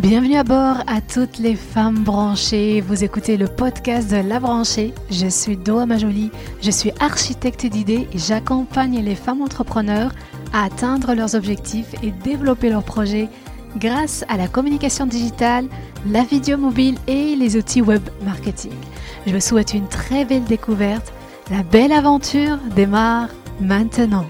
Bienvenue à bord à toutes les femmes branchées. Vous écoutez le podcast de La Branchée. Je suis Doa Majoli, je suis architecte d'idées et j'accompagne les femmes entrepreneurs à atteindre leurs objectifs et développer leurs projets grâce à la communication digitale, la vidéo mobile et les outils web marketing. Je vous souhaite une très belle découverte. La belle aventure démarre maintenant.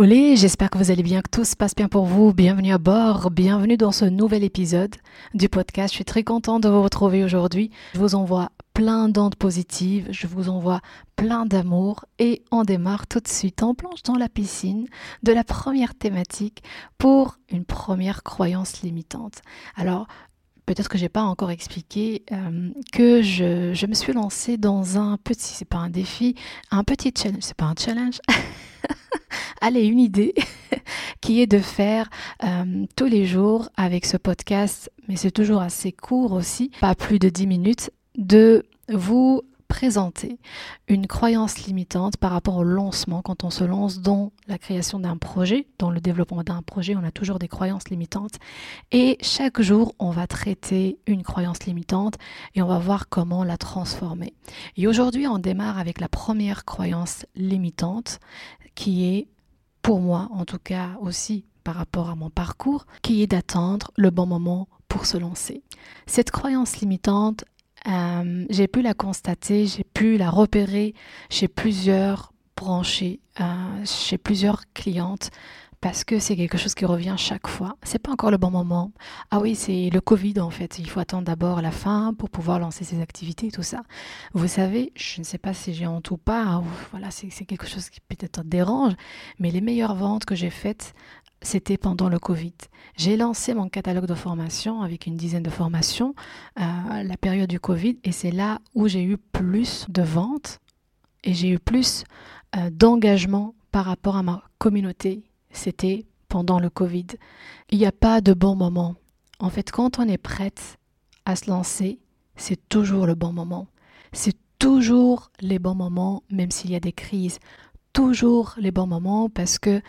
Olé, j'espère que vous allez bien, que tout se passe bien pour vous. Bienvenue à bord, bienvenue dans ce nouvel épisode du podcast. Je suis très contente de vous retrouver aujourd'hui. Je vous envoie plein d'ondes positives, je vous envoie plein d'amour et on démarre tout de suite en plonge dans la piscine de la première thématique pour une première croyance limitante. Alors, peut-être que j'ai pas encore expliqué euh, que je, je, me suis lancée dans un petit, c'est pas un défi, un petit challenge, c'est pas un challenge. Allez, une idée qui est de faire euh, tous les jours avec ce podcast, mais c'est toujours assez court aussi, pas plus de 10 minutes, de vous présenter une croyance limitante par rapport au lancement. Quand on se lance dans la création d'un projet, dans le développement d'un projet, on a toujours des croyances limitantes. Et chaque jour, on va traiter une croyance limitante et on va voir comment la transformer. Et aujourd'hui, on démarre avec la première croyance limitante qui est, pour moi en tout cas aussi par rapport à mon parcours, qui est d'attendre le bon moment pour se lancer. Cette croyance limitante, euh, j'ai pu la constater, j'ai pu la repérer chez plusieurs branchés, euh, chez plusieurs clientes, parce que c'est quelque chose qui revient chaque fois. C'est pas encore le bon moment. Ah oui, c'est le Covid en fait. Il faut attendre d'abord la fin pour pouvoir lancer ses activités et tout ça. Vous savez, je ne sais pas si j'ai honte ou pas. voilà, c'est quelque chose qui peut-être dérange, mais les meilleures ventes que j'ai faites c'était pendant le Covid. J'ai lancé mon catalogue de formation avec une dizaine de formations à la période du Covid et c'est là où j'ai eu plus de ventes et j'ai eu plus euh, d'engagement par rapport à ma communauté. C'était pendant le Covid. Il n'y a pas de bon moment. En fait, quand on est prête à se lancer, c'est toujours le bon moment. C'est toujours les bons moments, même s'il y a des crises. Toujours les bons moments parce que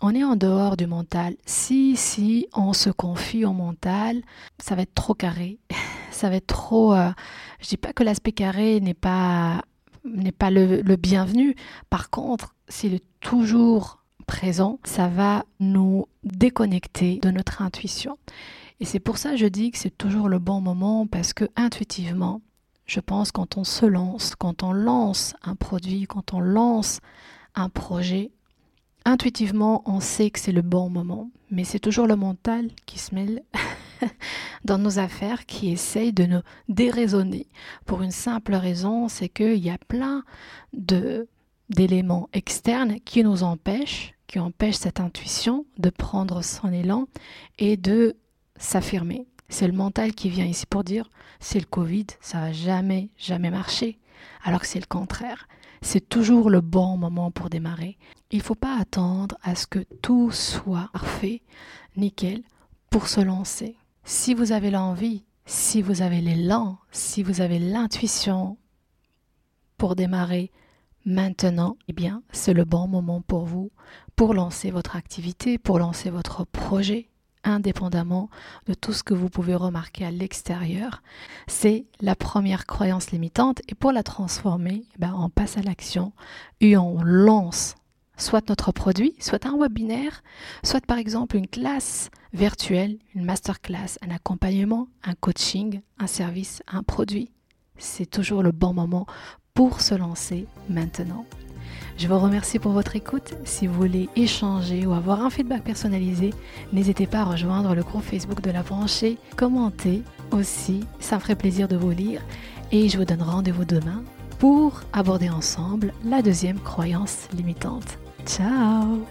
on est en dehors du mental. Si, si on se confie au mental, ça va être trop carré. Ça va être trop. Euh, je dis pas que l'aspect carré n'est pas n'est pas le, le, bienvenu. Par contre, s'il est toujours présent, ça va nous déconnecter de notre intuition. Et c'est pour ça que je dis que c'est toujours le bon moment parce que intuitivement, je pense quand on se lance, quand on lance un produit, quand on lance un projet, intuitivement, on sait que c'est le bon moment, mais c'est toujours le mental qui se mêle dans nos affaires, qui essaye de nous déraisonner. Pour une simple raison, c'est qu'il y a plein de d'éléments externes qui nous empêchent, qui empêchent cette intuition de prendre son élan et de s'affirmer. C'est le mental qui vient ici pour dire c'est le Covid, ça va jamais, jamais marcher. Alors que c'est le contraire c'est toujours le bon moment pour démarrer. Il ne faut pas attendre à ce que tout soit parfait, nickel, pour se lancer. Si vous avez l'envie, si vous avez l'élan, si vous avez l'intuition pour démarrer maintenant, eh bien, c'est le bon moment pour vous pour lancer votre activité, pour lancer votre projet indépendamment de tout ce que vous pouvez remarquer à l'extérieur. C'est la première croyance limitante et pour la transformer, eh ben, on passe à l'action et on lance soit notre produit, soit un webinaire, soit par exemple une classe virtuelle, une masterclass, un accompagnement, un coaching, un service, un produit. C'est toujours le bon moment pour se lancer maintenant. Je vous remercie pour votre écoute. Si vous voulez échanger ou avoir un feedback personnalisé, n'hésitez pas à rejoindre le groupe Facebook de la branchée. Commentez aussi, ça me ferait plaisir de vous lire. Et je vous donne rendez-vous demain pour aborder ensemble la deuxième croyance limitante. Ciao